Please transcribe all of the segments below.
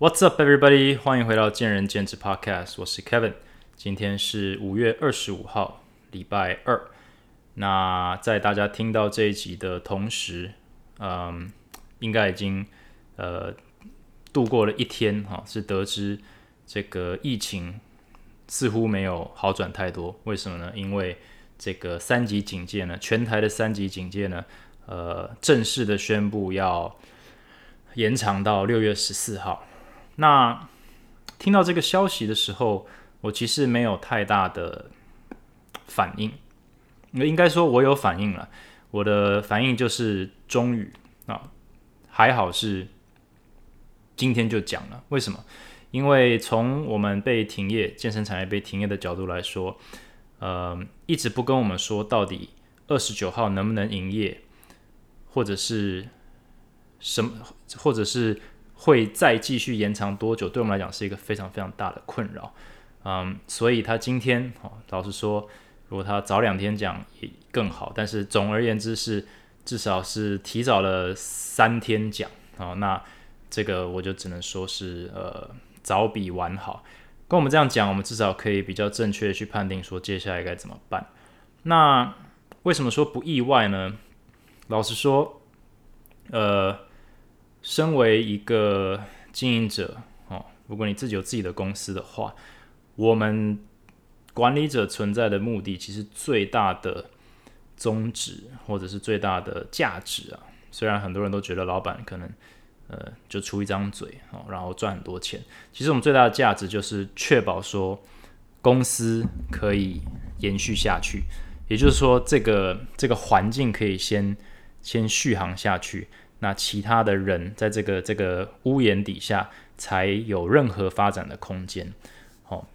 What's up, everybody？欢迎回到见仁见智 Podcast，我是 Kevin。今天是五月二十五号，礼拜二。那在大家听到这一集的同时，嗯，应该已经呃度过了一天哈，是得知这个疫情似乎没有好转太多。为什么呢？因为这个三级警戒呢，全台的三级警戒呢，呃，正式的宣布要延长到六月十四号。那听到这个消息的时候，我其实没有太大的反应。应该说，我有反应了。我的反应就是终于啊，还好是今天就讲了。为什么？因为从我们被停业、健身产业被停业的角度来说。呃，一直不跟我们说到底二十九号能不能营业，或者是什么，或者是会再继续延长多久？对我们来讲是一个非常非常大的困扰。嗯，所以他今天哦，老实说，如果他早两天讲也更好。但是总而言之是，至少是提早了三天讲哦。那这个我就只能说是呃，早比晚好。跟我们这样讲，我们至少可以比较正确的去判定说接下来该怎么办。那为什么说不意外呢？老实说，呃，身为一个经营者哦，如果你自己有自己的公司的话，我们管理者存在的目的，其实最大的宗旨或者是最大的价值啊，虽然很多人都觉得老板可能。呃，就出一张嘴哦，然后赚很多钱。其实我们最大的价值就是确保说公司可以延续下去，也就是说，这个这个环境可以先先续航下去。那其他的人在这个这个屋檐底下才有任何发展的空间。好，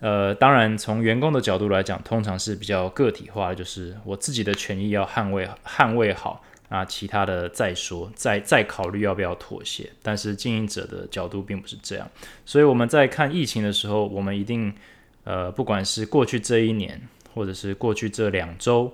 呃，当然从员工的角度来讲，通常是比较个体化，就是我自己的权益要捍卫捍卫好。啊，其他的再说，再再考虑要不要妥协。但是经营者的角度并不是这样，所以我们在看疫情的时候，我们一定呃，不管是过去这一年，或者是过去这两周，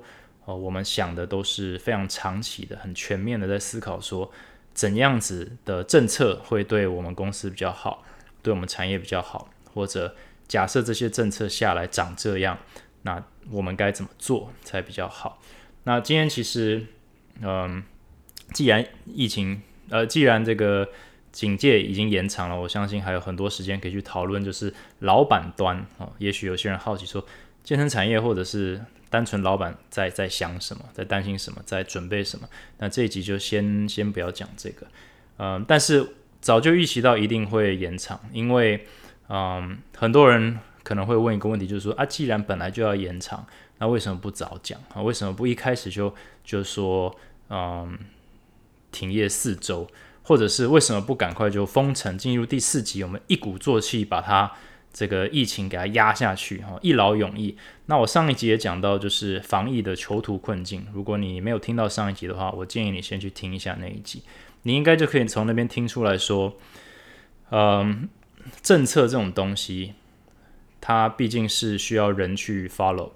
哦，我们想的都是非常长期的、很全面的，在思考说怎样子的政策会对我们公司比较好，对我们产业比较好，或者假设这些政策下来长这样，那我们该怎么做才比较好？那今天其实。嗯，既然疫情，呃，既然这个警戒已经延长了，我相信还有很多时间可以去讨论，就是老板端啊，也许有些人好奇说，健身产业或者是单纯老板在在想什么，在担心什么，在准备什么？那这一集就先先不要讲这个，嗯，但是早就预期到一定会延长，因为嗯，很多人可能会问一个问题，就是说啊，既然本来就要延长，那为什么不早讲啊？为什么不一开始就就说？嗯，停业四周，或者是为什么不赶快就封城？进入第四级，我们一鼓作气把它这个疫情给它压下去，哈，一劳永逸。那我上一集也讲到，就是防疫的囚徒困境。如果你没有听到上一集的话，我建议你先去听一下那一集，你应该就可以从那边听出来说，嗯，政策这种东西，它毕竟是需要人去 follow。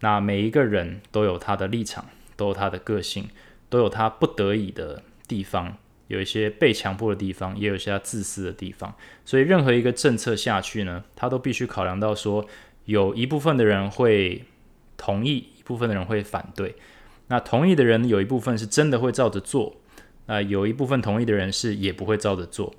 那每一个人都有他的立场，都有他的个性。都有他不得已的地方，有一些被强迫的地方，也有一些自私的地方。所以任何一个政策下去呢，他都必须考量到说，有一部分的人会同意，一部分的人会反对。那同意的人有一部分是真的会照着做，那有一部分同意的人是也不会照着做。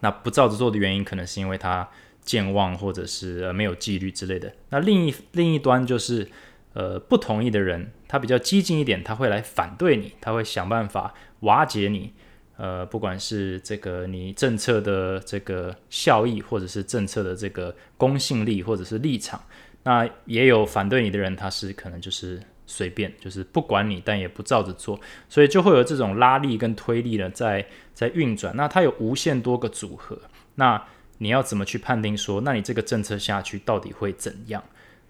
那不照着做的原因，可能是因为他健忘，或者是呃没有纪律之类的。那另一另一端就是。呃，不同意的人，他比较激进一点，他会来反对你，他会想办法瓦解你。呃，不管是这个你政策的这个效益，或者是政策的这个公信力，或者是立场，那也有反对你的人，他是可能就是随便，就是不管你，但也不照着做，所以就会有这种拉力跟推力呢，在在运转。那它有无限多个组合，那你要怎么去判定说，那你这个政策下去到底会怎样？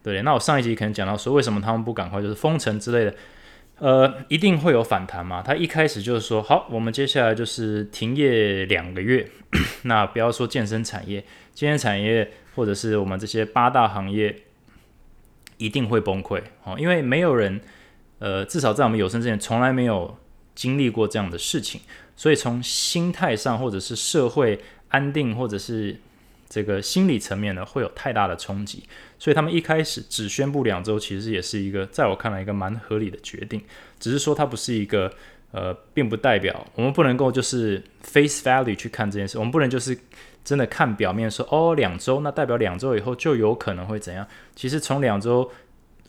对，那我上一集可能讲到说，为什么他们不赶快就是封城之类的，呃，一定会有反弹嘛？他一开始就是说，好，我们接下来就是停业两个月，那不要说健身产业，健身产业或者是我们这些八大行业一定会崩溃哦，因为没有人，呃，至少在我们有生之年从来没有经历过这样的事情，所以从心态上，或者是社会安定，或者是这个心理层面呢，会有太大的冲击。所以他们一开始只宣布两周，其实也是一个在我看来一个蛮合理的决定。只是说它不是一个呃，并不代表我们不能够就是 face value 去看这件事。我们不能就是真的看表面说哦，两周那代表两周以后就有可能会怎样？其实从两周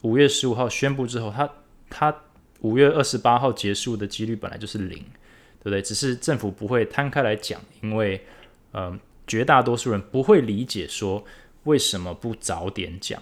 五月十五号宣布之后，它它五月二十八号结束的几率本来就是零，对不对？只是政府不会摊开来讲，因为嗯，绝大多数人不会理解说。为什么不早点讲？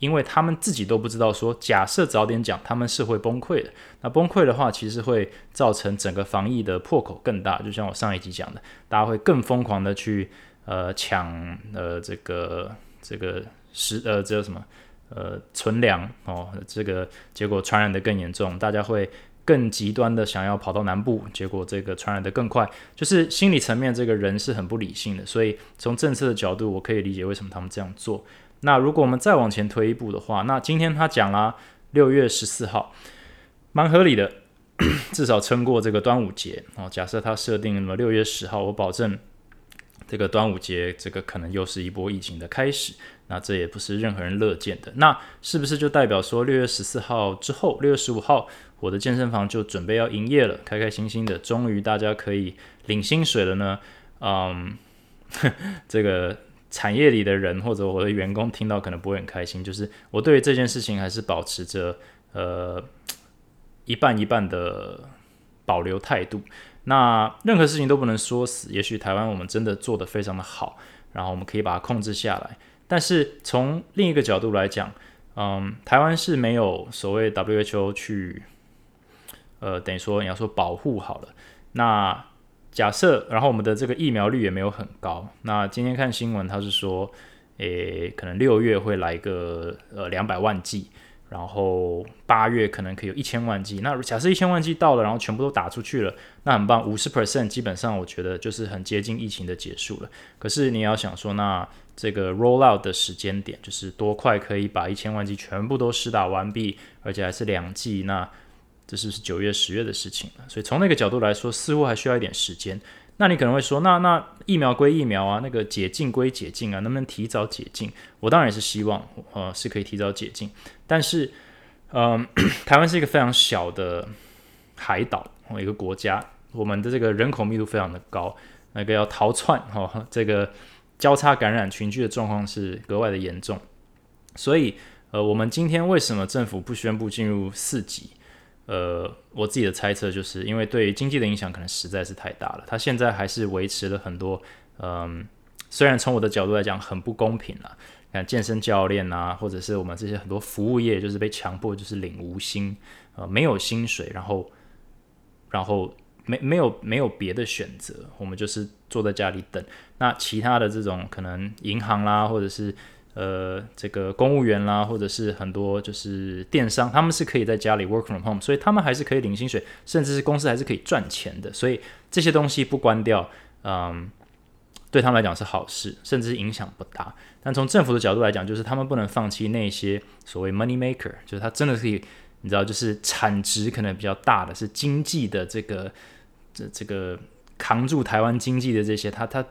因为他们自己都不知道。说假设早点讲，他们是会崩溃的。那崩溃的话，其实会造成整个防疫的破口更大。就像我上一集讲的，大家会更疯狂的去呃抢呃这个这个食呃这个什么呃存粮哦，这个结果传染的更严重，大家会。更极端的想要跑到南部，结果这个传染的更快，就是心理层面，这个人是很不理性的。所以从政策的角度，我可以理解为什么他们这样做。那如果我们再往前推一步的话，那今天他讲了六月十四号，蛮合理的，至少撑过这个端午节哦。假设他设定了六月十号，我保证这个端午节这个可能又是一波疫情的开始。那这也不是任何人乐见的。那是不是就代表说六月十四号之后，六月十五号？我的健身房就准备要营业了，开开心心的，终于大家可以领薪水了呢。嗯，这个产业里的人或者我的员工听到可能不会很开心，就是我对这件事情还是保持着呃一半一半的保留态度。那任何事情都不能说死，也许台湾我们真的做得非常的好，然后我们可以把它控制下来。但是从另一个角度来讲，嗯，台湾是没有所谓 WHO 去。呃，等于说你要说保护好了，那假设，然后我们的这个疫苗率也没有很高。那今天看新闻，他是说，诶，可能六月会来个呃两百万剂，然后八月可能可以有一千万剂。那假设一千万剂到了，然后全部都打出去了，那很棒，五十 percent 基本上我觉得就是很接近疫情的结束了。可是你要想说，那这个 roll out 的时间点，就是多快可以把一千万剂全部都施打完毕，而且还是两剂，那。这是是九月、十月的事情了，所以从那个角度来说，似乎还需要一点时间。那你可能会说，那那疫苗归疫苗啊，那个解禁归解禁啊，能不能提早解禁？我当然也是希望，呃，是可以提早解禁。但是，嗯，台湾是一个非常小的海岛，一个国家，我们的这个人口密度非常的高，那个要逃窜，哈，这个交叉感染群聚的状况是格外的严重。所以，呃，我们今天为什么政府不宣布进入四级？呃，我自己的猜测就是因为对经济的影响可能实在是太大了。他现在还是维持了很多，嗯，虽然从我的角度来讲很不公平了。看健身教练啊，或者是我们这些很多服务业，就是被强迫就是领无薪，呃，没有薪水，然后，然后没没有没有别的选择，我们就是坐在家里等。那其他的这种可能银行啦，或者是。呃，这个公务员啦，或者是很多就是电商，他们是可以在家里 work from home，所以他们还是可以领薪水，甚至是公司还是可以赚钱的。所以这些东西不关掉，嗯，对他们来讲是好事，甚至是影响不大。但从政府的角度来讲，就是他们不能放弃那些所谓 money maker，就是他真的可以，你知道，就是产值可能比较大的是经济的这个这这个扛住台湾经济的这些，他他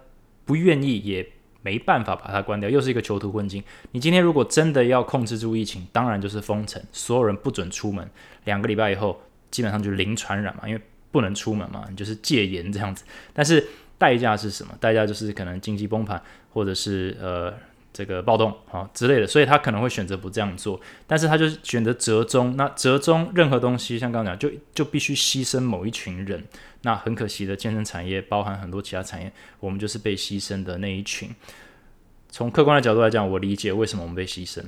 不愿意也。没办法把它关掉，又是一个囚徒困境。你今天如果真的要控制住疫情，当然就是封城，所有人不准出门，两个礼拜以后基本上就零传染嘛，因为不能出门嘛，你就是戒严这样子。但是代价是什么？代价就是可能经济崩盘，或者是呃。这个暴动啊之类的，所以他可能会选择不这样做，但是他就选择折中。那折中任何东西，像刚刚讲，就就必须牺牲某一群人。那很可惜的，健身产业包含很多其他产业，我们就是被牺牲的那一群。从客观的角度来讲，我理解为什么我们被牺牲，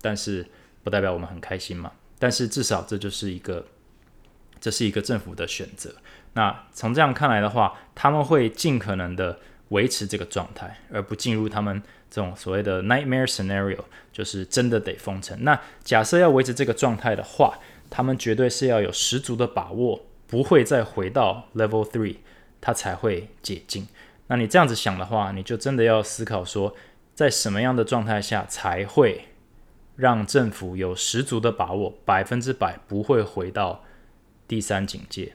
但是不代表我们很开心嘛。但是至少这就是一个，这是一个政府的选择。那从这样看来的话，他们会尽可能的维持这个状态，而不进入他们。这种所谓的 nightmare scenario 就是真的得封城。那假设要维持这个状态的话，他们绝对是要有十足的把握，不会再回到 level three，它才会解禁。那你这样子想的话，你就真的要思考说，在什么样的状态下才会让政府有十足的把握，百分之百不会回到第三警戒。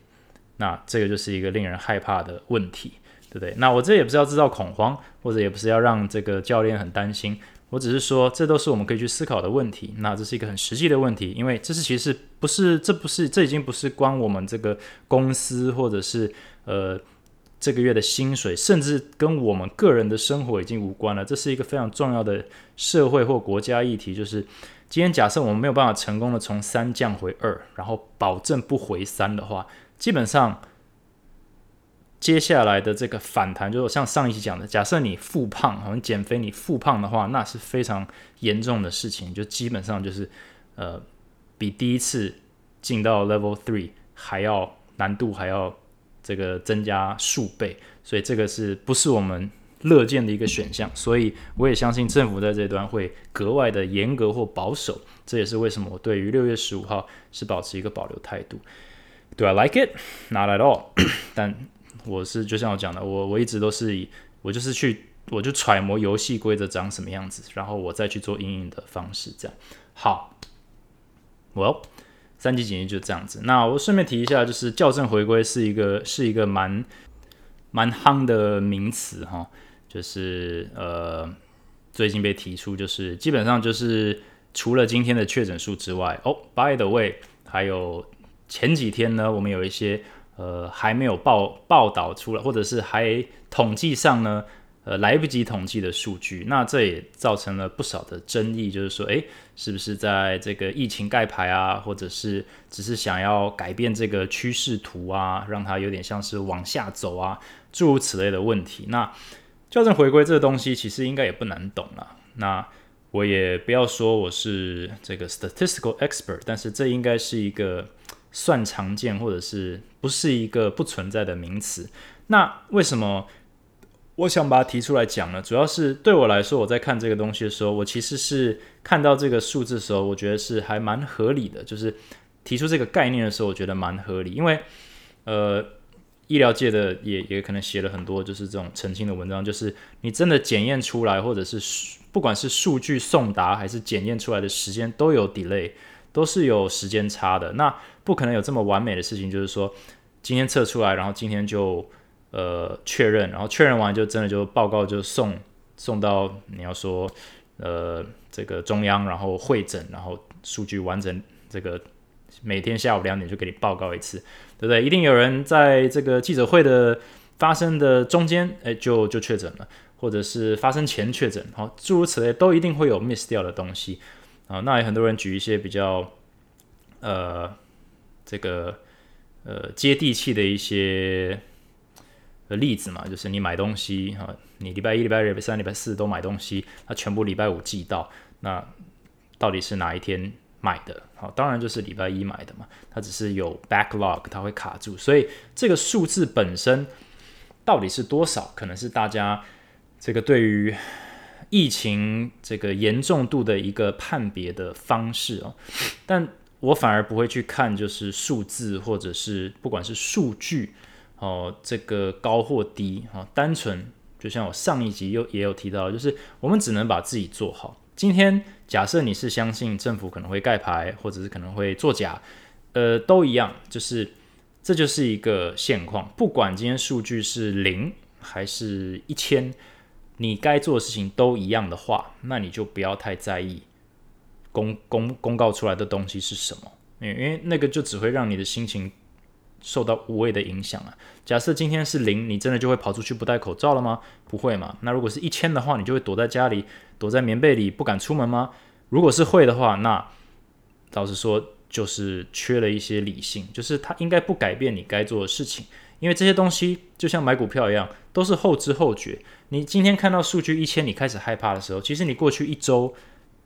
那这个就是一个令人害怕的问题，对不对？那我这也不是要制造恐慌，或者也不是要让这个教练很担心，我只是说这都是我们可以去思考的问题。那这是一个很实际的问题，因为这是其实不是，这不是，这已经不是关我们这个公司或者是呃这个月的薪水，甚至跟我们个人的生活已经无关了。这是一个非常重要的社会或国家议题，就是今天假设我们没有办法成功的从三降回二，然后保证不回三的话。基本上，接下来的这个反弹，就是像上一期讲的，假设你复胖，好像减肥你复胖的话，那是非常严重的事情，就基本上就是呃，比第一次进到 Level Three 还要难度还要这个增加数倍，所以这个是不是我们乐见的一个选项？所以我也相信政府在这段会格外的严格或保守，这也是为什么我对于六月十五号是保持一个保留态度。Do I like it? Not at all. 但我是就像我讲的，我我一直都是以我就是去我就揣摩游戏规则长什么样子，然后我再去做阴影的方式，这样好。Well，三级警戒就这样子。那我顺便提一下，就是校正回归是一个是一个蛮蛮夯的名词哈，就是呃最近被提出，就是基本上就是除了今天的确诊数之外，哦，By the way，还有。前几天呢，我们有一些呃还没有报报道出来，或者是还统计上呢，呃来不及统计的数据，那这也造成了不少的争议，就是说，诶，是不是在这个疫情盖牌啊，或者是只是想要改变这个趋势图啊，让它有点像是往下走啊，诸如此类的问题。那校正回归这个东西其实应该也不难懂了。那我也不要说我是这个 statistical expert，但是这应该是一个。算常见，或者是不是一个不存在的名词？那为什么我想把它提出来讲呢？主要是对我来说，我在看这个东西的时候，我其实是看到这个数字的时候，我觉得是还蛮合理的。就是提出这个概念的时候，我觉得蛮合理，因为呃，医疗界的也也可能写了很多就是这种澄清的文章，就是你真的检验出来，或者是不管是数据送达还是检验出来的时间都有 delay。都是有时间差的，那不可能有这么完美的事情。就是说，今天测出来，然后今天就呃确认，然后确认完就真的就报告就送送到你要说呃这个中央，然后会诊，然后数据完整，这个每天下午两点就给你报告一次，对不对？一定有人在这个记者会的发生的中间，哎，就就确诊了，或者是发生前确诊，好，诸如此类都一定会有 miss 掉的东西。啊，那也很多人举一些比较，呃，这个呃接地气的一些例子嘛，就是你买东西哈，你礼拜一、礼拜二、礼拜三、礼拜四都买东西，它全部礼拜五寄到，那到底是哪一天买的？好，当然就是礼拜一买的嘛，它只是有 backlog，它会卡住，所以这个数字本身到底是多少，可能是大家这个对于。疫情这个严重度的一个判别的方式哦，但我反而不会去看就是数字或者是不管是数据哦，这个高或低哦，单纯就像我上一集又也有提到，就是我们只能把自己做好。今天假设你是相信政府可能会盖牌，或者是可能会作假，呃，都一样，就是这就是一个现况。不管今天数据是零还是一千。你该做的事情都一样的话，那你就不要太在意公公公告出来的东西是什么，因为那个就只会让你的心情受到无谓的影响啊。假设今天是零，你真的就会跑出去不戴口罩了吗？不会嘛。那如果是一千的话，你就会躲在家里，躲在棉被里不敢出门吗？如果是会的话，那老实说就是缺了一些理性，就是他应该不改变你该做的事情。因为这些东西就像买股票一样，都是后知后觉。你今天看到数据一千，你开始害怕的时候，其实你过去一周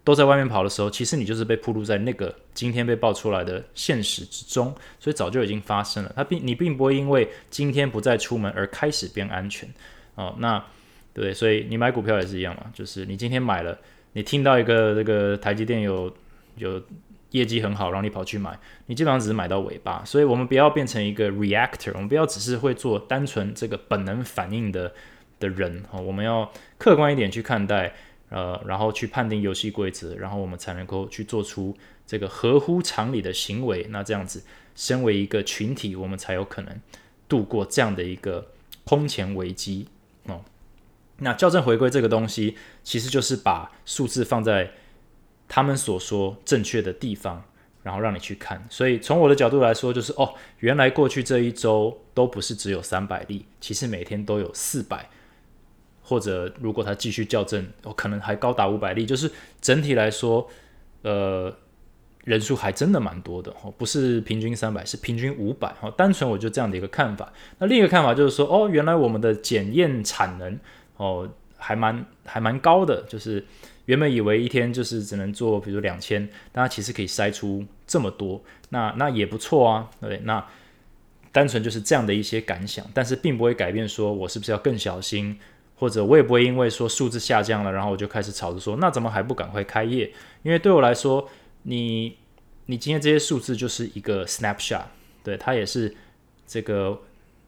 都在外面跑的时候，其实你就是被铺露在那个今天被爆出来的现实之中，所以早就已经发生了。它并你并不会因为今天不再出门而开始变安全哦。那对不对？所以你买股票也是一样嘛，就是你今天买了，你听到一个这个台积电有有。业绩很好，然后你跑去买，你基本上只是买到尾巴。所以，我们不要变成一个 reactor，我们不要只是会做单纯这个本能反应的的人哈。我们要客观一点去看待，呃，然后去判定游戏规则，然后我们才能够去做出这个合乎常理的行为，那这样子，身为一个群体，我们才有可能度过这样的一个空前危机哦。那校正回归这个东西，其实就是把数字放在他们所说正确的地方，然后让你去看。所以从我的角度来说，就是哦，原来过去这一周都不是只有三百例，其实每天都有四百，或者如果他继续校正，哦，可能还高达五百例。就是整体来说，呃。人数还真的蛮多的哦，不是平均三百，是平均五百哦。单纯我就这样的一个看法。那另一个看法就是说，哦，原来我们的检验产能哦还蛮还蛮高的，就是原本以为一天就是只能做，比如两千，但它其实可以筛出这么多，那那也不错啊。对，那单纯就是这样的一些感想，但是并不会改变说我是不是要更小心，或者我也不会因为说数字下降了，然后我就开始吵着说，那怎么还不赶快开业？因为对我来说。你你今天这些数字就是一个 snapshot，对它也是这个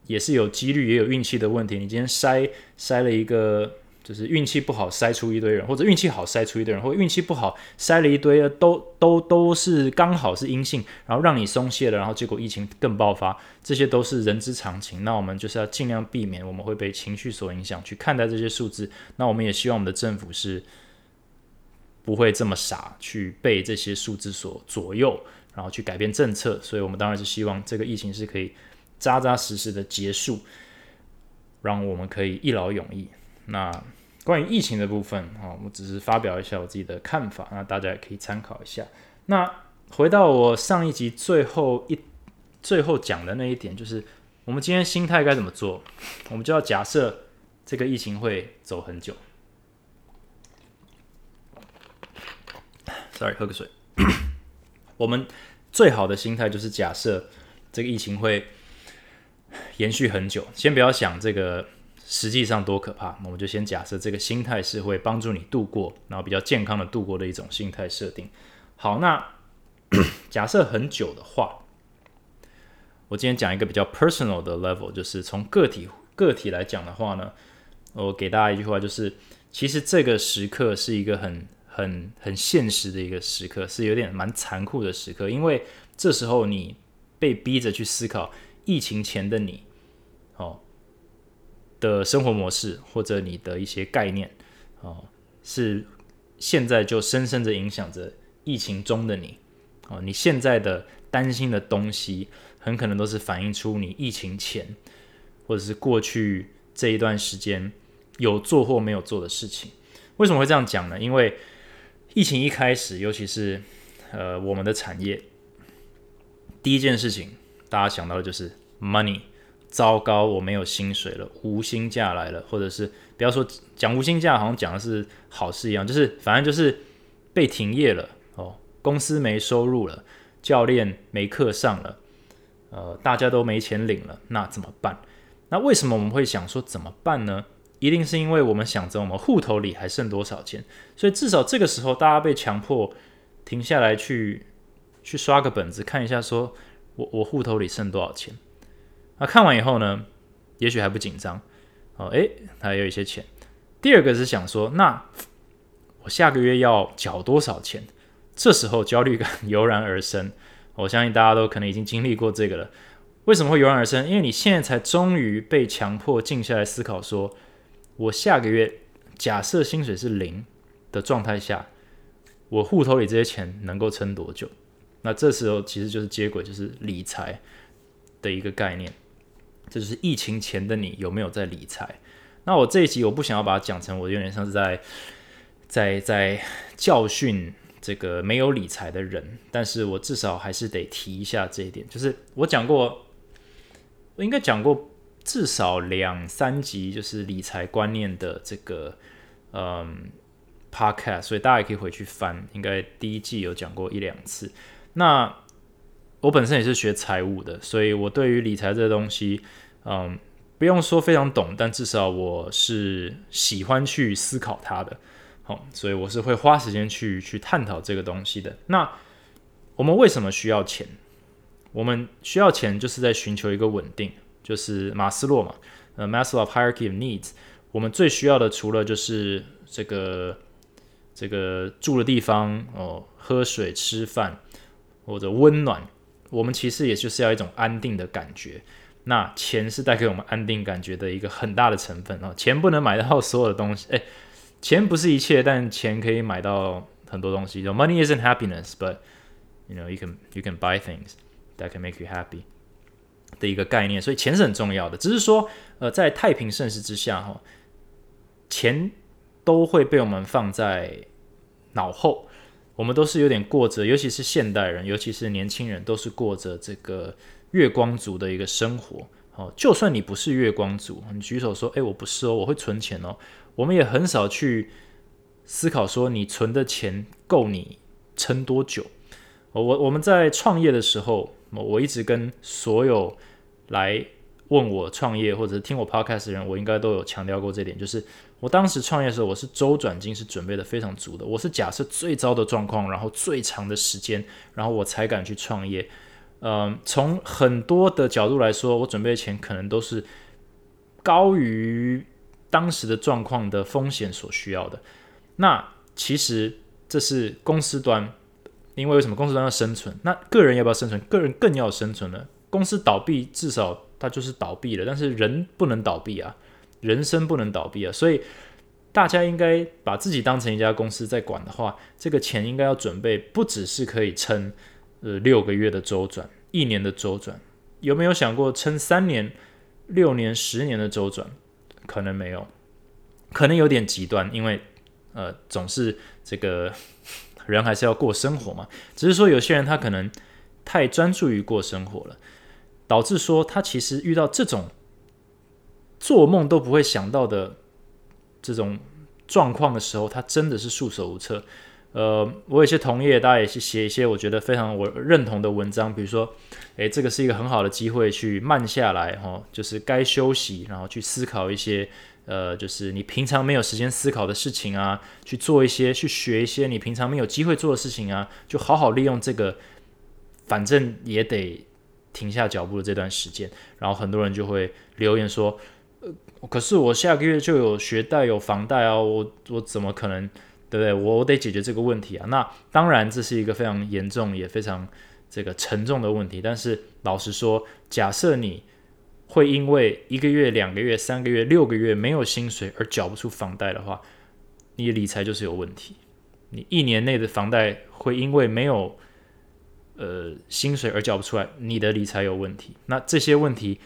也是有几率也有运气的问题。你今天筛筛了一个，就是运气不好筛出一堆人，或者运气好筛出一堆人，或运气不好筛了一堆都都都是刚好是阴性，然后让你松懈了，然后结果疫情更爆发，这些都是人之常情。那我们就是要尽量避免我们会被情绪所影响去看待这些数字。那我们也希望我们的政府是。不会这么傻去被这些数字所左右，然后去改变政策。所以，我们当然是希望这个疫情是可以扎扎实实的结束，让我们可以一劳永逸。那关于疫情的部分，啊，我只是发表一下我自己的看法，那大家也可以参考一下。那回到我上一集最后一最后讲的那一点，就是我们今天心态该怎么做？我们就要假设这个疫情会走很久。Sorry，喝个水。我们最好的心态就是假设这个疫情会延续很久。先不要想这个实际上多可怕，我们就先假设这个心态是会帮助你度过，然后比较健康的度过的一种心态设定。好，那 假设很久的话，我今天讲一个比较 personal 的 level，就是从个体个体来讲的话呢，我给大家一句话，就是其实这个时刻是一个很。很很现实的一个时刻，是有点蛮残酷的时刻，因为这时候你被逼着去思考疫情前的你，的生活模式或者你的一些概念，哦是现在就深深的影响着疫情中的你，哦你现在的担心的东西，很可能都是反映出你疫情前或者是过去这一段时间有做或没有做的事情。为什么会这样讲呢？因为疫情一开始，尤其是呃我们的产业，第一件事情大家想到的就是 money，糟糕，我没有薪水了，无薪假来了，或者是不要说讲无薪假，好像讲的是好事一样，就是反正就是被停业了哦，公司没收入了，教练没课上了，呃，大家都没钱领了，那怎么办？那为什么我们会想说怎么办呢？一定是因为我们想着我们户头里还剩多少钱，所以至少这个时候大家被强迫停下来去去刷个本子看一下，说我我户头里剩多少钱。那看完以后呢，也许还不紧张哦，诶，还有一些钱。第二个是想说，那我下个月要缴多少钱？这时候焦虑感 油然而生。我相信大家都可能已经经历过这个了。为什么会油然而生？因为你现在才终于被强迫静下来思考说。我下个月假设薪水是零的状态下，我户头里这些钱能够撑多久？那这时候其实就是接轨，就是理财的一个概念。这就是疫情前的你有没有在理财？那我这一集我不想要把它讲成我有点像是在在在教训这个没有理财的人，但是我至少还是得提一下这一点，就是我讲过，我应该讲过。至少两三集就是理财观念的这个嗯 podcast，所以大家也可以回去翻，应该第一季有讲过一两次。那我本身也是学财务的，所以我对于理财这个东西，嗯，不用说非常懂，但至少我是喜欢去思考它的。好，所以我是会花时间去去探讨这个东西的。那我们为什么需要钱？我们需要钱就是在寻求一个稳定。就是马斯洛嘛，呃，Maslow hierarchy of needs，我们最需要的除了就是这个这个住的地方哦，喝水、吃饭，或者温暖，我们其实也就是要一种安定的感觉。那钱是带给我们安定感觉的一个很大的成分哦。钱不能买到所有的东西，诶，钱不是一切，但钱可以买到很多东西。Money isn't happiness, but you know you can you can buy things that can make you happy 的一个概念。所以钱是很重要的，只是说，呃，在太平盛世之下，哈，钱都会被我们放在脑后。我们都是有点过着，尤其是现代人，尤其是年轻人，都是过着这个。月光族的一个生活，哦，就算你不是月光族，你举手说，哎，我不是哦，我会存钱哦。我们也很少去思考说，你存的钱够你撑多久。我我们在创业的时候，我一直跟所有来问我创业或者是听我 podcast 的人，我应该都有强调过这点，就是我当时创业的时候，我是周转金是准备的非常足的，我是假设最糟的状况，然后最长的时间，然后我才敢去创业。嗯，从很多的角度来说，我准备的钱可能都是高于当时的状况的风险所需要的。那其实这是公司端，因为为什么公司端要生存？那个人要不要生存？个人更要生存了。公司倒闭，至少它就是倒闭了，但是人不能倒闭啊，人生不能倒闭啊。所以大家应该把自己当成一家公司在管的话，这个钱应该要准备，不只是可以撑。呃，六个月的周转，一年的周转，有没有想过撑三年、六年、十年的周转？可能没有，可能有点极端，因为呃，总是这个 人还是要过生活嘛。只是说有些人他可能太专注于过生活了，导致说他其实遇到这种做梦都不会想到的这种状况的时候，他真的是束手无策。呃，我有些同业，大家也是写一些我觉得非常我认同的文章，比如说，诶，这个是一个很好的机会去慢下来，哈，就是该休息，然后去思考一些，呃，就是你平常没有时间思考的事情啊，去做一些，去学一些你平常没有机会做的事情啊，就好好利用这个，反正也得停下脚步的这段时间。然后很多人就会留言说，呃，可是我下个月就有学贷有房贷啊，我我怎么可能？对不对？我我得解决这个问题啊。那当然，这是一个非常严重也非常这个沉重的问题。但是老实说，假设你会因为一个月、两个月、三个月、六个月没有薪水而缴不出房贷的话，你理财就是有问题。你一年内的房贷会因为没有呃薪水而缴不出来，你的理财有问题。那这些问题，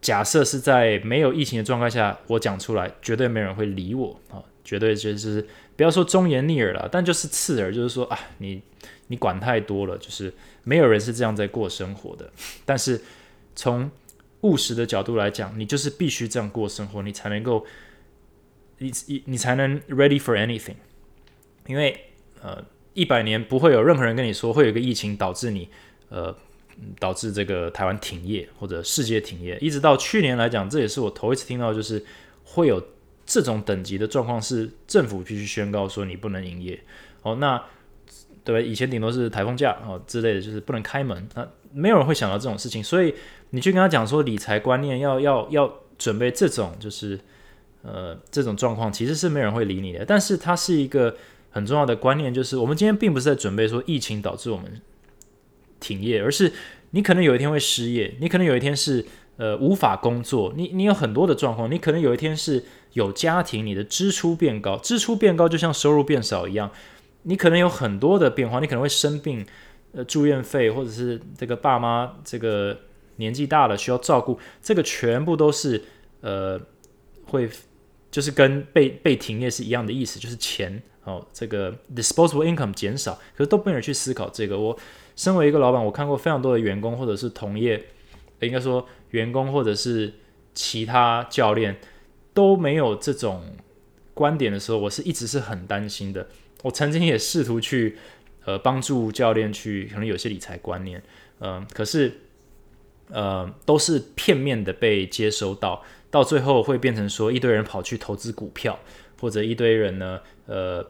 假设是在没有疫情的状态下，我讲出来，绝对没人会理我啊。绝对就是不要说忠言逆耳了，但就是刺耳，就是说啊，你你管太多了，就是没有人是这样在过生活的。但是从务实的角度来讲，你就是必须这样过生活，你才能够，你你你才能 ready for anything。因为呃，一百年不会有任何人跟你说会有一个疫情导致你呃导致这个台湾停业或者世界停业。一直到去年来讲，这也是我头一次听到，就是会有。这种等级的状况是政府必须宣告说你不能营业哦，那对吧？以前顶多是台风假哦之类的，就是不能开门，那没有人会想到这种事情，所以你去跟他讲说理财观念要要要准备这种就是呃这种状况，其实是没人会理你的。但是它是一个很重要的观念，就是我们今天并不是在准备说疫情导致我们停业，而是你可能有一天会失业，你可能有一天是。呃，无法工作，你你有很多的状况，你可能有一天是有家庭，你的支出变高，支出变高就像收入变少一样，你可能有很多的变化，你可能会生病，呃，住院费或者是这个爸妈这个年纪大了需要照顾，这个全部都是呃会就是跟被被停业是一样的意思，就是钱哦，这个 disposable income 减少，可是都没有人去思考这个。我身为一个老板，我看过非常多的员工或者是同业。应该说，员工或者是其他教练都没有这种观点的时候，我是一直是很担心的。我曾经也试图去呃帮助教练去可能有些理财观念，嗯，可是呃都是片面的被接收到，到最后会变成说一堆人跑去投资股票，或者一堆人呢呃。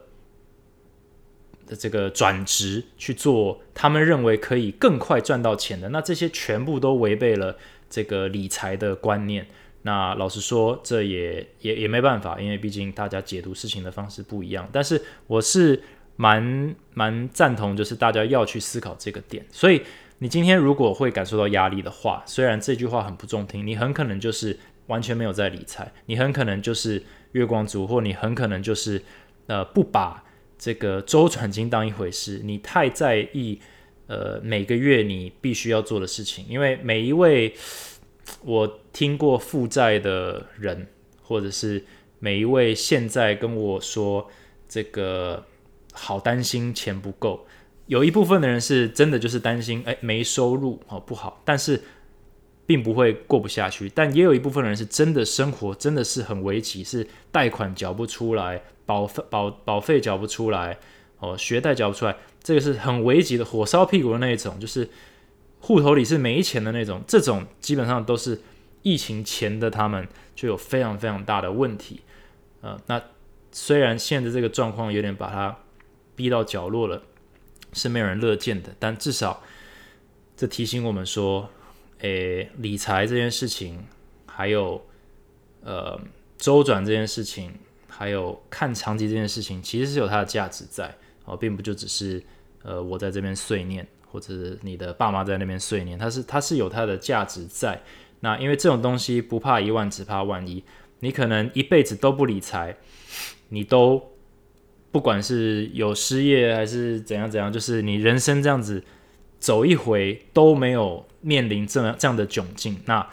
的这个转职去做，他们认为可以更快赚到钱的，那这些全部都违背了这个理财的观念。那老实说，这也也也没办法，因为毕竟大家解读事情的方式不一样。但是我是蛮蛮赞同，就是大家要去思考这个点。所以你今天如果会感受到压力的话，虽然这句话很不中听，你很可能就是完全没有在理财，你很可能就是月光族，或你很可能就是呃不把这个周转金当一回事，你太在意呃每个月你必须要做的事情，因为每一位我听过负债的人，或者是每一位现在跟我说这个好担心钱不够，有一部分的人是真的就是担心哎没收入哦不好，但是并不会过不下去。但也有一部分人是真的生活真的是很危急，是贷款缴不出来，保费保保费缴不出来，哦学贷缴不出来，这个是很危急的火烧屁股的那一种，就是户头里是没钱的那种。这种基本上都是疫情前的他们就有非常非常大的问题。呃，那虽然现在这个状况有点把它逼到角落了，是没有人乐见的，但至少这提醒我们说，诶，理财这件事情，还有呃周转这件事情，还有看长期这件事情，其实是有它的价值在哦，并不就只是呃我在这边碎念，或者是你的爸妈在那边碎念，它是它是有它的价值在。那因为这种东西不怕一万，只怕万一。你可能一辈子都不理财，你都不管是有失业还是怎样怎样，就是你人生这样子走一回都没有面临这样这样的窘境，那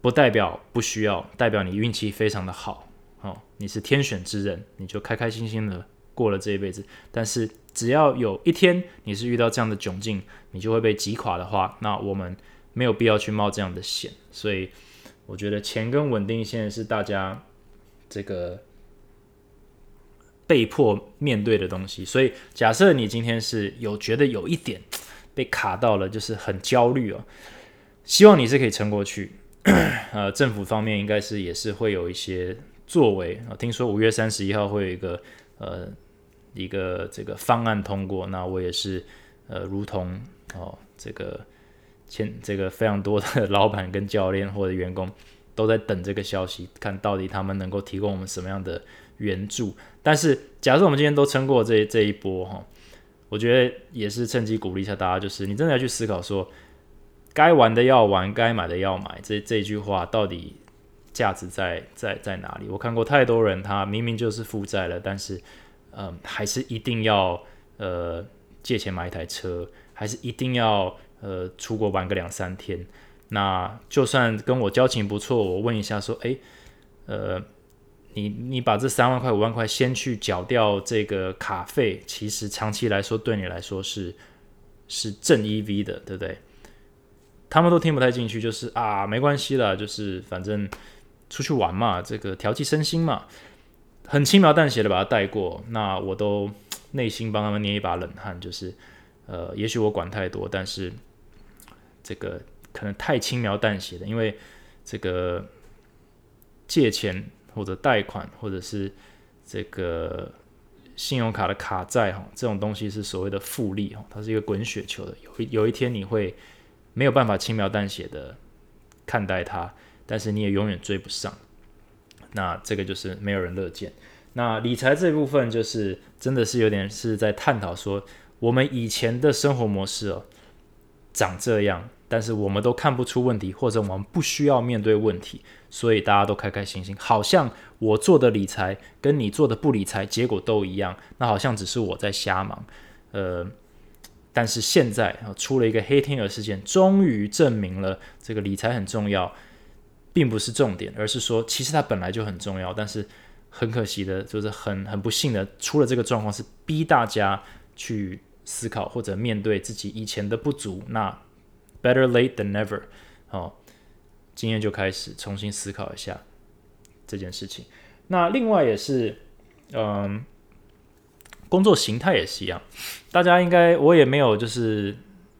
不代表不需要，代表你运气非常的好哦，你是天选之人，你就开开心心的过了这一辈子。但是只要有一天你是遇到这样的窘境，你就会被击垮的话，那我们没有必要去冒这样的险，所以。我觉得钱跟稳定现在是大家这个被迫面对的东西，所以假设你今天是有觉得有一点被卡到了，就是很焦虑哦，希望你是可以撑过去。呃，政府方面应该是也是会有一些作为啊，听说五月三十一号会有一个呃一个这个方案通过，那我也是呃如同哦这个。前这个非常多的老板跟教练或者员工都在等这个消息，看到底他们能够提供我们什么样的援助。但是，假设我们今天都撑过这这一波哈，我觉得也是趁机鼓励一下大家，就是你真的要去思考说，该玩的要玩，该买的要买。这这句话到底价值在在在哪里？我看过太多人，他明明就是负债了，但是嗯，还是一定要呃借钱买一台车，还是一定要。呃，出国玩个两三天，那就算跟我交情不错，我问一下说，哎，呃，你你把这三万块五万块先去缴掉这个卡费，其实长期来说对你来说是是正 EV 的，对不对？他们都听不太进去，就是啊，没关系啦，就是反正出去玩嘛，这个调剂身心嘛，很轻描淡写的把它带过，那我都内心帮他们捏一把冷汗，就是呃，也许我管太多，但是。这个可能太轻描淡写的，因为这个借钱或者贷款或者是这个信用卡的卡债哈，这种东西是所谓的复利哈，它是一个滚雪球的，有有一天你会没有办法轻描淡写的看待它，但是你也永远追不上。那这个就是没有人乐见。那理财这部分就是真的是有点是在探讨说，我们以前的生活模式哦。长这样，但是我们都看不出问题，或者我们不需要面对问题，所以大家都开开心心，好像我做的理财跟你做的不理财结果都一样，那好像只是我在瞎忙。呃，但是现在啊，出了一个黑天鹅事件，终于证明了这个理财很重要，并不是重点，而是说其实它本来就很重要，但是很可惜的，就是很很不幸的，出了这个状况是逼大家去。思考或者面对自己以前的不足，那 better late than never，哦，今天就开始重新思考一下这件事情。那另外也是，嗯，工作形态也是一样，大家应该我也没有就是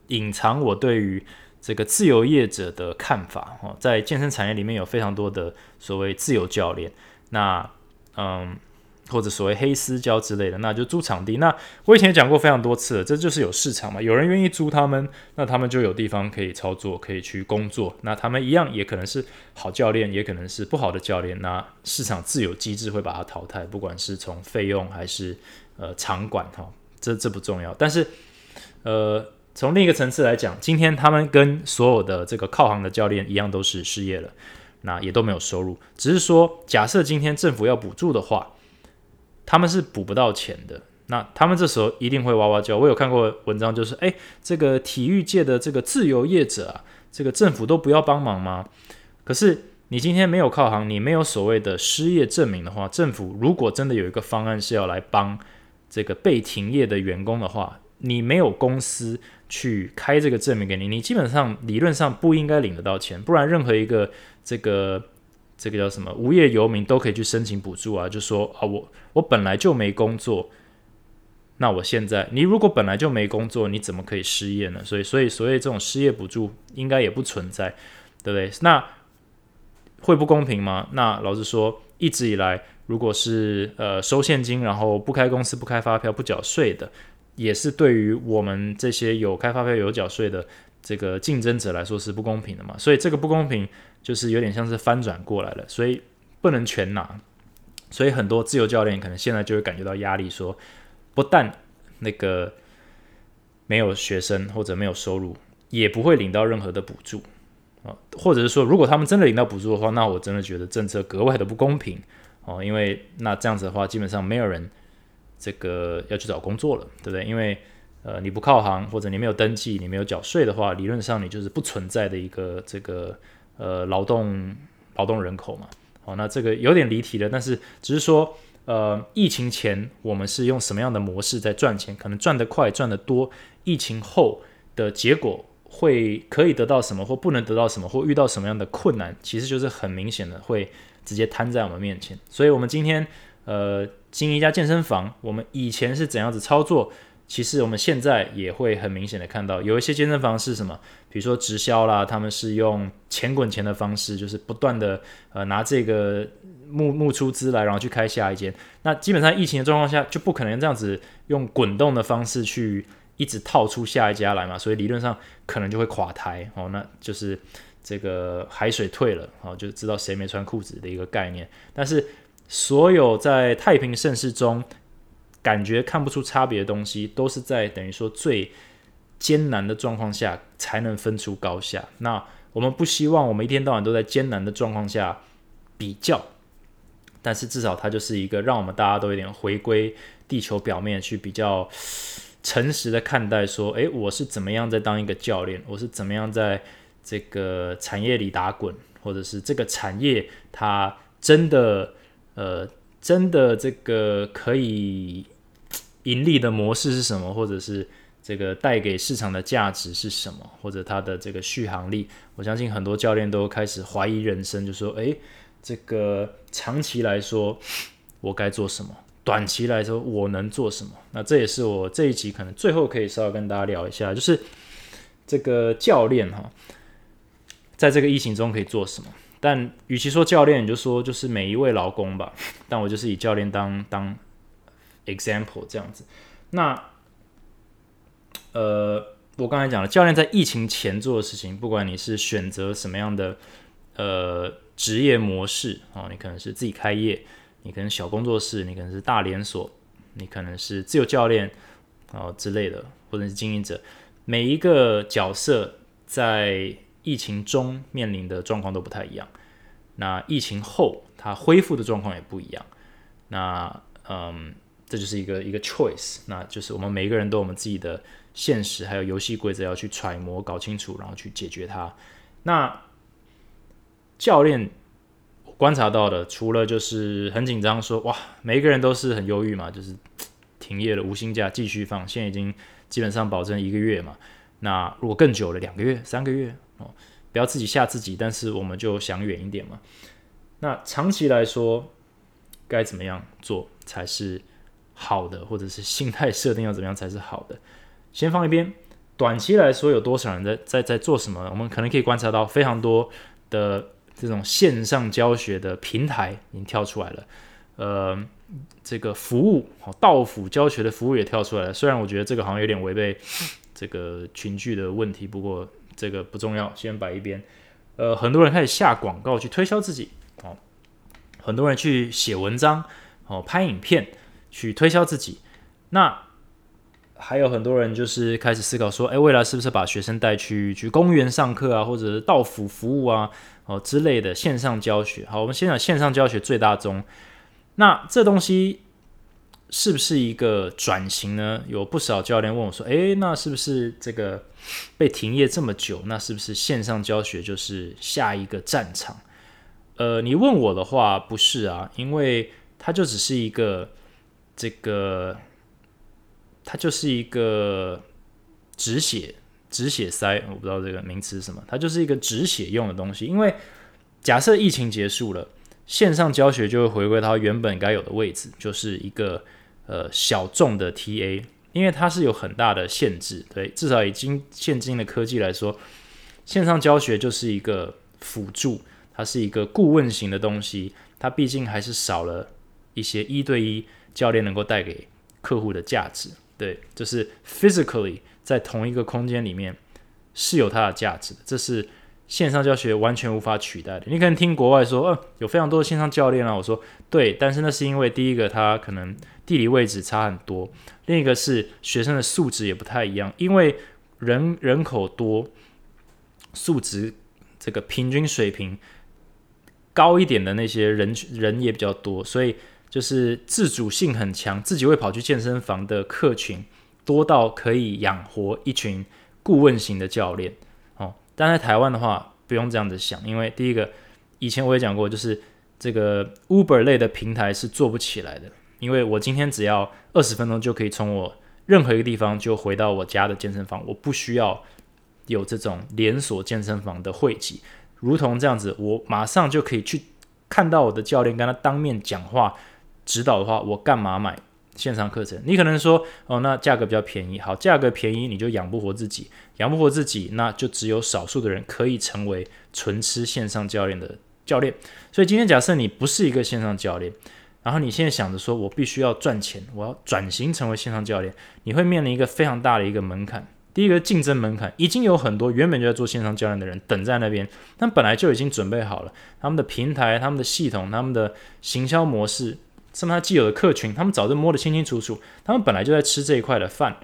隐藏我对于这个自由业者的看法哦，在健身产业里面有非常多的所谓自由教练，那嗯。或者所谓黑私教之类的，那就租场地。那我以前也讲过非常多次了，这就是有市场嘛，有人愿意租他们，那他们就有地方可以操作，可以去工作。那他们一样也可能是好教练，也可能是不好的教练。那市场自有机制会把它淘汰，不管是从费用还是呃场馆哈，这这不重要。但是，呃，从另一个层次来讲，今天他们跟所有的这个靠行的教练一样，都是失业了，那也都没有收入。只是说，假设今天政府要补助的话，他们是补不到钱的。那他们这时候一定会哇哇叫。我有看过文章，就是哎，这个体育界的这个自由业者啊，这个政府都不要帮忙吗？可是你今天没有靠行，你没有所谓的失业证明的话，政府如果真的有一个方案是要来帮这个被停业的员工的话，你没有公司去开这个证明给你，你基本上理论上不应该领得到钱。不然任何一个这个这个叫什么无业游民都可以去申请补助啊，就说啊我我本来就没工作。那我现在，你如果本来就没工作，你怎么可以失业呢？所以，所以，所以这种失业补助应该也不存在，对不对？那会不公平吗？那老实说，一直以来，如果是呃收现金，然后不开公司、不开发票、不缴税的，也是对于我们这些有开发票、有缴税的这个竞争者来说是不公平的嘛？所以这个不公平就是有点像是翻转过来了，所以不能全拿。所以很多自由教练可能现在就会感觉到压力，说。不但那个没有学生或者没有收入，也不会领到任何的补助啊，或者是说，如果他们真的领到补助的话，那我真的觉得政策格外的不公平哦，因为那这样子的话，基本上没有人这个要去找工作了，对不对？因为呃，你不靠行或者你没有登记，你没有缴税的话，理论上你就是不存在的一个这个呃劳动劳动人口嘛。哦，那这个有点离题了，但是只是说。呃，疫情前我们是用什么样的模式在赚钱？可能赚得快、赚得多。疫情后的结果会可以得到什么，或不能得到什么，或遇到什么样的困难，其实就是很明显的会直接摊在我们面前。所以，我们今天呃经营一家健身房，我们以前是怎样子操作？其实我们现在也会很明显的看到，有一些健身房是什么，比如说直销啦，他们是用钱滚钱的方式，就是不断的呃拿这个募募出资来，然后去开下一间。那基本上疫情的状况下，就不可能这样子用滚动的方式去一直套出下一家来嘛，所以理论上可能就会垮台哦，那就是这个海水退了哦，就知道谁没穿裤子的一个概念。但是所有在太平盛世中。感觉看不出差别的东西，都是在等于说最艰难的状况下才能分出高下。那我们不希望我们一天到晚都在艰难的状况下比较，但是至少它就是一个让我们大家都有点回归地球表面去比较诚实的看待，说，诶，我是怎么样在当一个教练，我是怎么样在这个产业里打滚，或者是这个产业它真的呃真的这个可以。盈利的模式是什么，或者是这个带给市场的价值是什么，或者它的这个续航力？我相信很多教练都开始怀疑人生，就说：“诶，这个长期来说我该做什么？短期来说我能做什么？”那这也是我这一集可能最后可以稍微跟大家聊一下，就是这个教练哈，在这个疫情中可以做什么？但与其说教练，你就说就是每一位劳工吧。但我就是以教练当当。Example 这样子，那呃，我刚才讲了，教练在疫情前做的事情，不管你是选择什么样的呃职业模式啊，你可能是自己开业，你可能小工作室，你可能是大连锁，你可能是自由教练啊之类的，或者是经营者，每一个角色在疫情中面临的状况都不太一样。那疫情后，它恢复的状况也不一样。那嗯。这就是一个一个 choice，那就是我们每一个人都有我们自己的现实，还有游戏规则要去揣摩、搞清楚，然后去解决它。那教练观察到的，除了就是很紧张，说哇，每一个人都是很忧郁嘛，就是停业了，无薪假继续放，现在已经基本上保证一个月嘛。那如果更久了，两个月、三个月哦，不要自己吓自己，但是我们就想远一点嘛。那长期来说，该怎么样做才是？好的，或者是心态设定要怎么样才是好的？先放一边。短期来说，有多少人在在在做什么？我们可能可以观察到非常多的这种线上教学的平台已经跳出来了。呃，这个服务，到府教学的服务也跳出来了。虽然我觉得这个好像有点违背这个群聚的问题，不过这个不重要，先摆一边。呃，很多人开始下广告去推销自己，哦，很多人去写文章，哦，拍影片。去推销自己，那还有很多人就是开始思考说，哎，未来是不是把学生带去去公园上课啊，或者是到府服务啊，哦之类的线上教学。好，我们先讲线上教学最大宗。那这东西是不是一个转型呢？有不少教练问我说，哎，那是不是这个被停业这么久，那是不是线上教学就是下一个战场？呃，你问我的话，不是啊，因为它就只是一个这个。它就是一个止血止血塞，我不知道这个名词是什么。它就是一个止血用的东西。因为假设疫情结束了，线上教学就会回归到原本该有的位置，就是一个呃小众的 TA。因为它是有很大的限制，对，至少以今现今的科技来说，线上教学就是一个辅助，它是一个顾问型的东西。它毕竟还是少了一些一对一教练能够带给客户的价值。对，就是 physically 在同一个空间里面是有它的价值的，这是线上教学完全无法取代的。你可能听国外说，呃，有非常多的线上教练啊，我说对，但是那是因为第一个他可能地理位置差很多，另一个是学生的素质也不太一样，因为人人口多，素质这个平均水平高一点的那些人人也比较多，所以。就是自主性很强，自己会跑去健身房的客群多到可以养活一群顾问型的教练哦。但在台湾的话，不用这样子想，因为第一个，以前我也讲过，就是这个 Uber 类的平台是做不起来的，因为我今天只要二十分钟就可以从我任何一个地方就回到我家的健身房，我不需要有这种连锁健身房的汇集，如同这样子，我马上就可以去看到我的教练，跟他当面讲话。指导的话，我干嘛买线上课程？你可能说，哦，那价格比较便宜。好，价格便宜，你就养不活自己，养不活自己，那就只有少数的人可以成为纯吃线上教练的教练。所以今天假设你不是一个线上教练，然后你现在想着说我必须要赚钱，我要转型成为线上教练，你会面临一个非常大的一个门槛。第一个竞争门槛，已经有很多原本就在做线上教练的人等在那边，他们本来就已经准备好了他们的平台、他们的系统、他们的行销模式。什么他既有的客群，他们早就摸得清清楚楚，他们本来就在吃这一块的饭。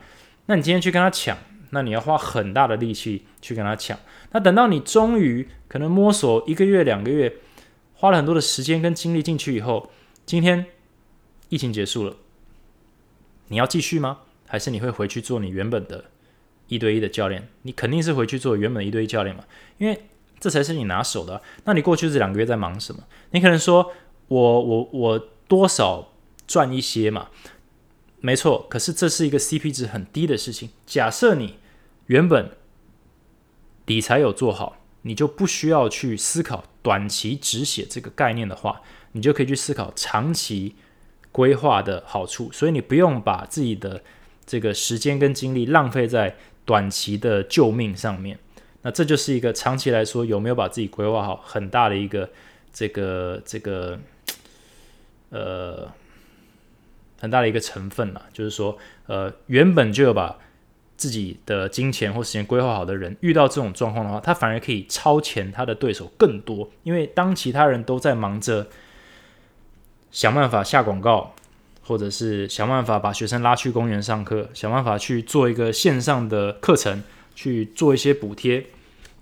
那你今天去跟他抢，那你要花很大的力气去跟他抢。那等到你终于可能摸索一个月、两个月，花了很多的时间跟精力进去以后，今天疫情结束了，你要继续吗？还是你会回去做你原本的一对一的教练？你肯定是回去做原本一对一教练嘛，因为这才是你拿手的。那你过去这两个月在忙什么？你可能说我、我、我。多少赚一些嘛？没错，可是这是一个 CP 值很低的事情。假设你原本理财有做好，你就不需要去思考短期止血这个概念的话，你就可以去思考长期规划的好处。所以你不用把自己的这个时间跟精力浪费在短期的救命上面。那这就是一个长期来说有没有把自己规划好很大的一个这个这个。呃，很大的一个成分啦，就是说，呃，原本就有把自己的金钱或时间规划好的人，遇到这种状况的话，他反而可以超前他的对手更多。因为当其他人都在忙着想办法下广告，或者是想办法把学生拉去公园上课，想办法去做一个线上的课程，去做一些补贴，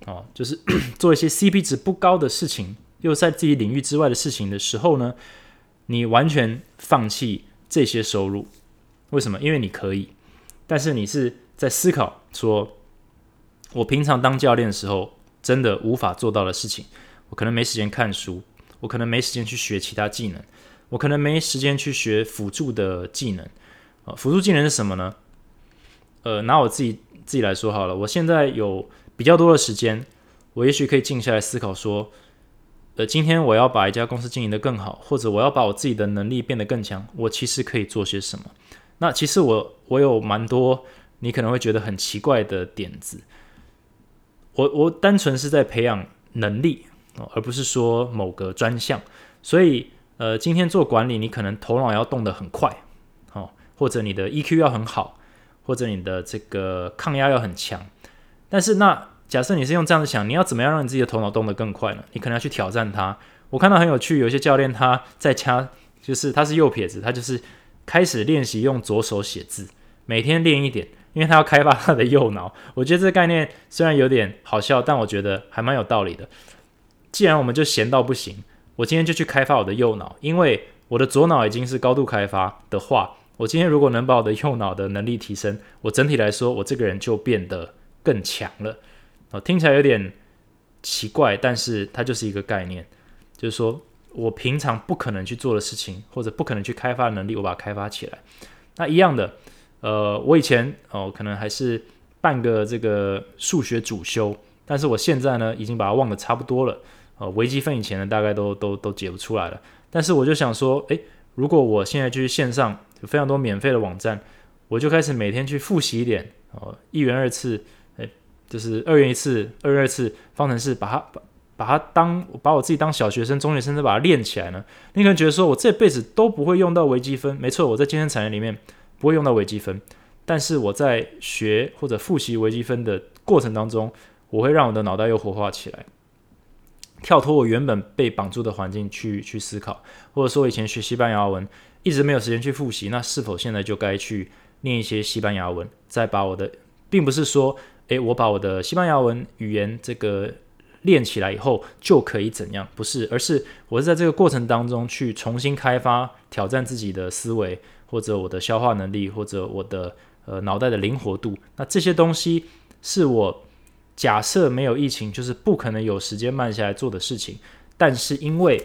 啊，就是 做一些 CP 值不高的事情，又在自己领域之外的事情的时候呢？你完全放弃这些收入，为什么？因为你可以，但是你是在思考说，我平常当教练的时候真的无法做到的事情，我可能没时间看书，我可能没时间去学其他技能，我可能没时间去学辅助的技能。啊，辅助技能是什么呢？呃，拿我自己自己来说好了，我现在有比较多的时间，我也许可以静下来思考说。呃，今天我要把一家公司经营的更好，或者我要把我自己的能力变得更强，我其实可以做些什么？那其实我我有蛮多你可能会觉得很奇怪的点子。我我单纯是在培养能力哦，而不是说某个专项。所以呃，今天做管理，你可能头脑要动得很快，哦，或者你的 EQ 要很好，或者你的这个抗压要很强。但是那。假设你是用这样子想，你要怎么样让你自己的头脑动得更快呢？你可能要去挑战它。我看到很有趣，有些教练他在掐，就是他是右撇子，他就是开始练习用左手写字，每天练一点，因为他要开发他的右脑。我觉得这个概念虽然有点好笑，但我觉得还蛮有道理的。既然我们就闲到不行，我今天就去开发我的右脑，因为我的左脑已经是高度开发的话，我今天如果能把我的右脑的能力提升，我整体来说，我这个人就变得更强了。哦，听起来有点奇怪，但是它就是一个概念，就是说我平常不可能去做的事情，或者不可能去开发的能力，我把它开发起来。那一样的，呃，我以前哦，可能还是半个这个数学主修，但是我现在呢，已经把它忘得差不多了。呃，微积分以前呢，大概都都都解不出来了。但是我就想说，诶，如果我现在去线上有非常多免费的网站，我就开始每天去复习一点哦，一元二次，就是二元一次，二元二次方程式，把它把把它当把我自己当小学生、中学生，再把它练起来呢？你可能觉得说我这辈子都不会用到微积分，没错，我在健身产业里面不会用到微积分，但是我在学或者复习微积分的过程当中，我会让我的脑袋又活化起来。跳脱我原本被绑住的环境去去思考，或者说以前学西班牙文一直没有时间去复习，那是否现在就该去念一些西班牙文，再把我的，并不是说，诶，我把我的西班牙文语言这个练起来以后就可以怎样？不是，而是我是在这个过程当中去重新开发、挑战自己的思维，或者我的消化能力，或者我的呃脑袋的灵活度。那这些东西是我。假设没有疫情，就是不可能有时间慢下来做的事情。但是因为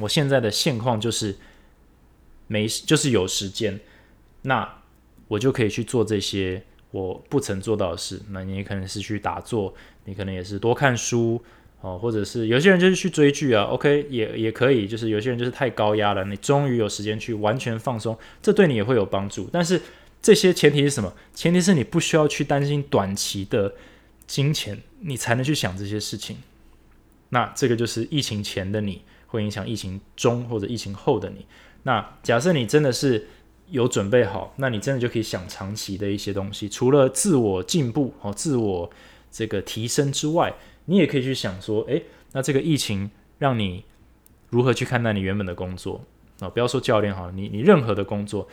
我现在的现况就是没，就是有时间，那我就可以去做这些我不曾做到的事。那你也可能是去打坐，你可能也是多看书哦，或者是有些人就是去追剧啊。OK，也也可以，就是有些人就是太高压了，你终于有时间去完全放松，这对你也会有帮助。但是这些前提是什么？前提是你不需要去担心短期的。金钱，你才能去想这些事情。那这个就是疫情前的你会影响疫情中或者疫情后的你。那假设你真的是有准备好，那你真的就可以想长期的一些东西。除了自我进步哦，自我这个提升之外，你也可以去想说，诶，那这个疫情让你如何去看待你原本的工作啊？不要说教练好了，你你任何的工作，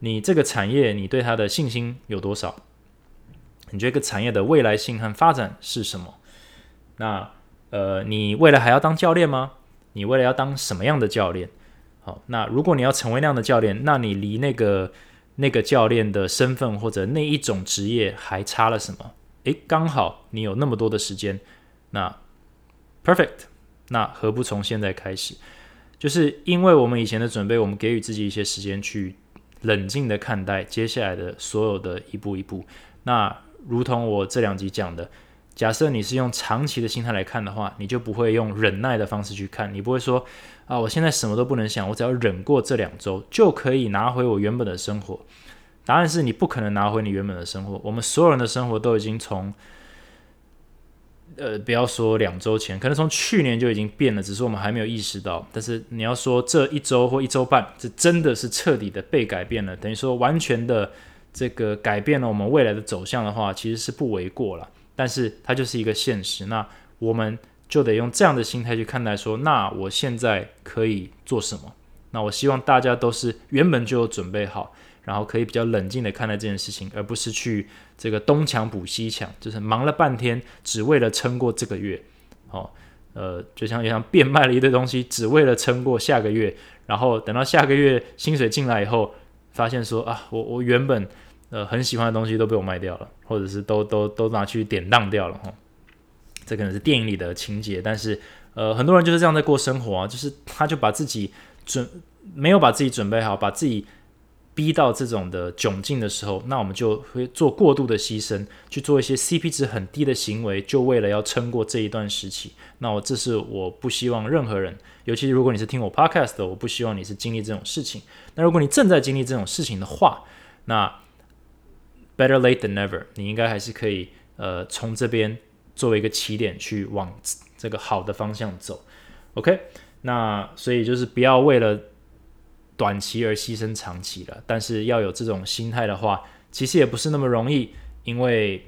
你这个产业你对它的信心有多少？你觉得一个产业的未来性和发展是什么？那呃，你未来还要当教练吗？你未来要当什么样的教练？好，那如果你要成为那样的教练，那你离那个那个教练的身份或者那一种职业还差了什么？诶，刚好你有那么多的时间，那 perfect，那何不从现在开始？就是因为我们以前的准备，我们给予自己一些时间去冷静的看待接下来的所有的一步一步。那如同我这两集讲的，假设你是用长期的心态来看的话，你就不会用忍耐的方式去看，你不会说啊，我现在什么都不能想，我只要忍过这两周就可以拿回我原本的生活。答案是你不可能拿回你原本的生活。我们所有人的生活都已经从，呃，不要说两周前，可能从去年就已经变了，只是我们还没有意识到。但是你要说这一周或一周半，这真的是彻底的被改变了，等于说完全的。这个改变了我们未来的走向的话，其实是不为过了。但是它就是一个现实，那我们就得用这样的心态去看待，说那我现在可以做什么？那我希望大家都是原本就有准备好，然后可以比较冷静的看待这件事情，而不是去这个东墙补西墙，就是忙了半天只为了撑过这个月。好，呃，就像就像变卖了一堆东西，只为了撑过下个月，然后等到下个月薪水进来以后，发现说啊，我我原本呃，很喜欢的东西都被我卖掉了，或者是都都都拿去典当掉了哈。这可能是电影里的情节，但是呃，很多人就是这样在过生活啊，就是他就把自己准没有把自己准备好，把自己逼到这种的窘境的时候，那我们就会做过度的牺牲，去做一些 CP 值很低的行为，就为了要撑过这一段时期。那我这是我不希望任何人，尤其如果你是听我 Podcast 的，我不希望你是经历这种事情。那如果你正在经历这种事情的话，那 Better late than never，你应该还是可以，呃，从这边作为一个起点去往这个好的方向走。OK，那所以就是不要为了短期而牺牲长期了。但是要有这种心态的话，其实也不是那么容易，因为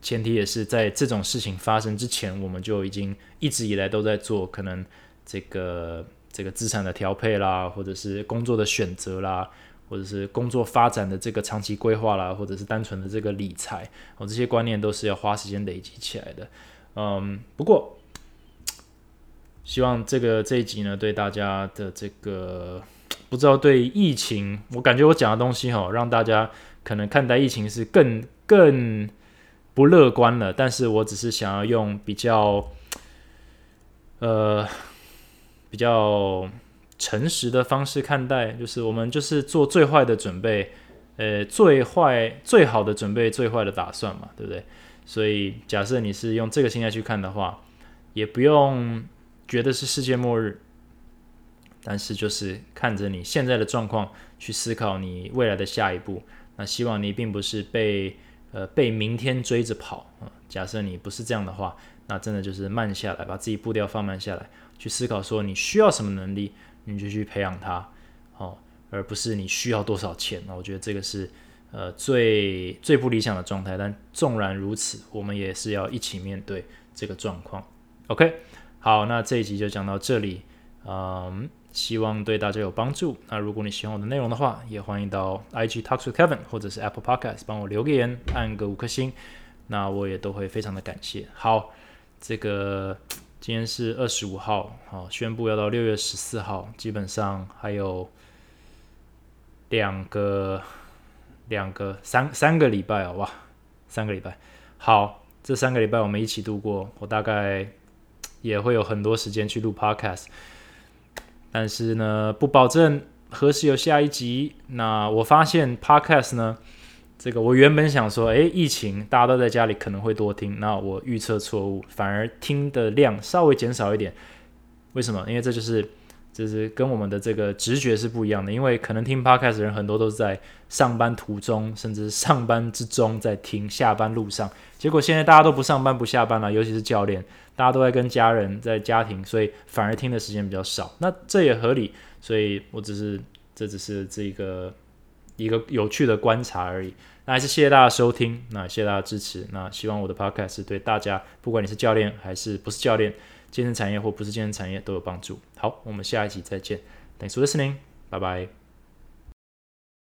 前提也是在这种事情发生之前，我们就已经一直以来都在做可能这个这个资产的调配啦，或者是工作的选择啦。或者是工作发展的这个长期规划啦，或者是单纯的这个理财，哦，这些观念都是要花时间累积起来的。嗯，不过希望这个这一集呢，对大家的这个不知道对疫情，我感觉我讲的东西哈，让大家可能看待疫情是更更不乐观了。但是我只是想要用比较呃比较。诚实的方式看待，就是我们就是做最坏的准备，呃，最坏最好的准备，最坏的打算嘛，对不对？所以假设你是用这个心态去看的话，也不用觉得是世界末日，但是就是看着你现在的状况去思考你未来的下一步。那希望你并不是被呃被明天追着跑啊。假设你不是这样的话，那真的就是慢下来，把自己步调放慢下来，去思考说你需要什么能力。你就去培养它，哦，而不是你需要多少钱。那我觉得这个是呃最最不理想的状态。但纵然如此，我们也是要一起面对这个状况。OK，好，那这一集就讲到这里，嗯，希望对大家有帮助。那如果你喜欢我的内容的话，也欢迎到 IG Talk with Kevin 或者是 Apple Podcast 帮我留个言，按个五颗星，那我也都会非常的感谢。好，这个。今天是二十五号，好，宣布要到六月十四号，基本上还有两个、两个、三三个礼拜哦，哇，三个礼拜，好，这三个礼拜我们一起度过，我大概也会有很多时间去录 podcast，但是呢，不保证何时有下一集。那我发现 podcast 呢。这个我原本想说，诶，疫情大家都在家里，可能会多听。那我预测错误，反而听的量稍微减少一点。为什么？因为这就是，就是跟我们的这个直觉是不一样的。因为可能听 podcast 的人很多都是在上班途中，甚至上班之中在听，下班路上。结果现在大家都不上班不下班了，尤其是教练，大家都在跟家人在家庭，所以反而听的时间比较少。那这也合理。所以我只是，这只是这个一个有趣的观察而已。那还是谢谢大家收听，那谢谢大家支持。那希望我的 podcast 是对大家，不管你是教练还是不是教练，健身产业或不是健身产业都有帮助。好，我们下一集再见。Thanks for listening，拜拜。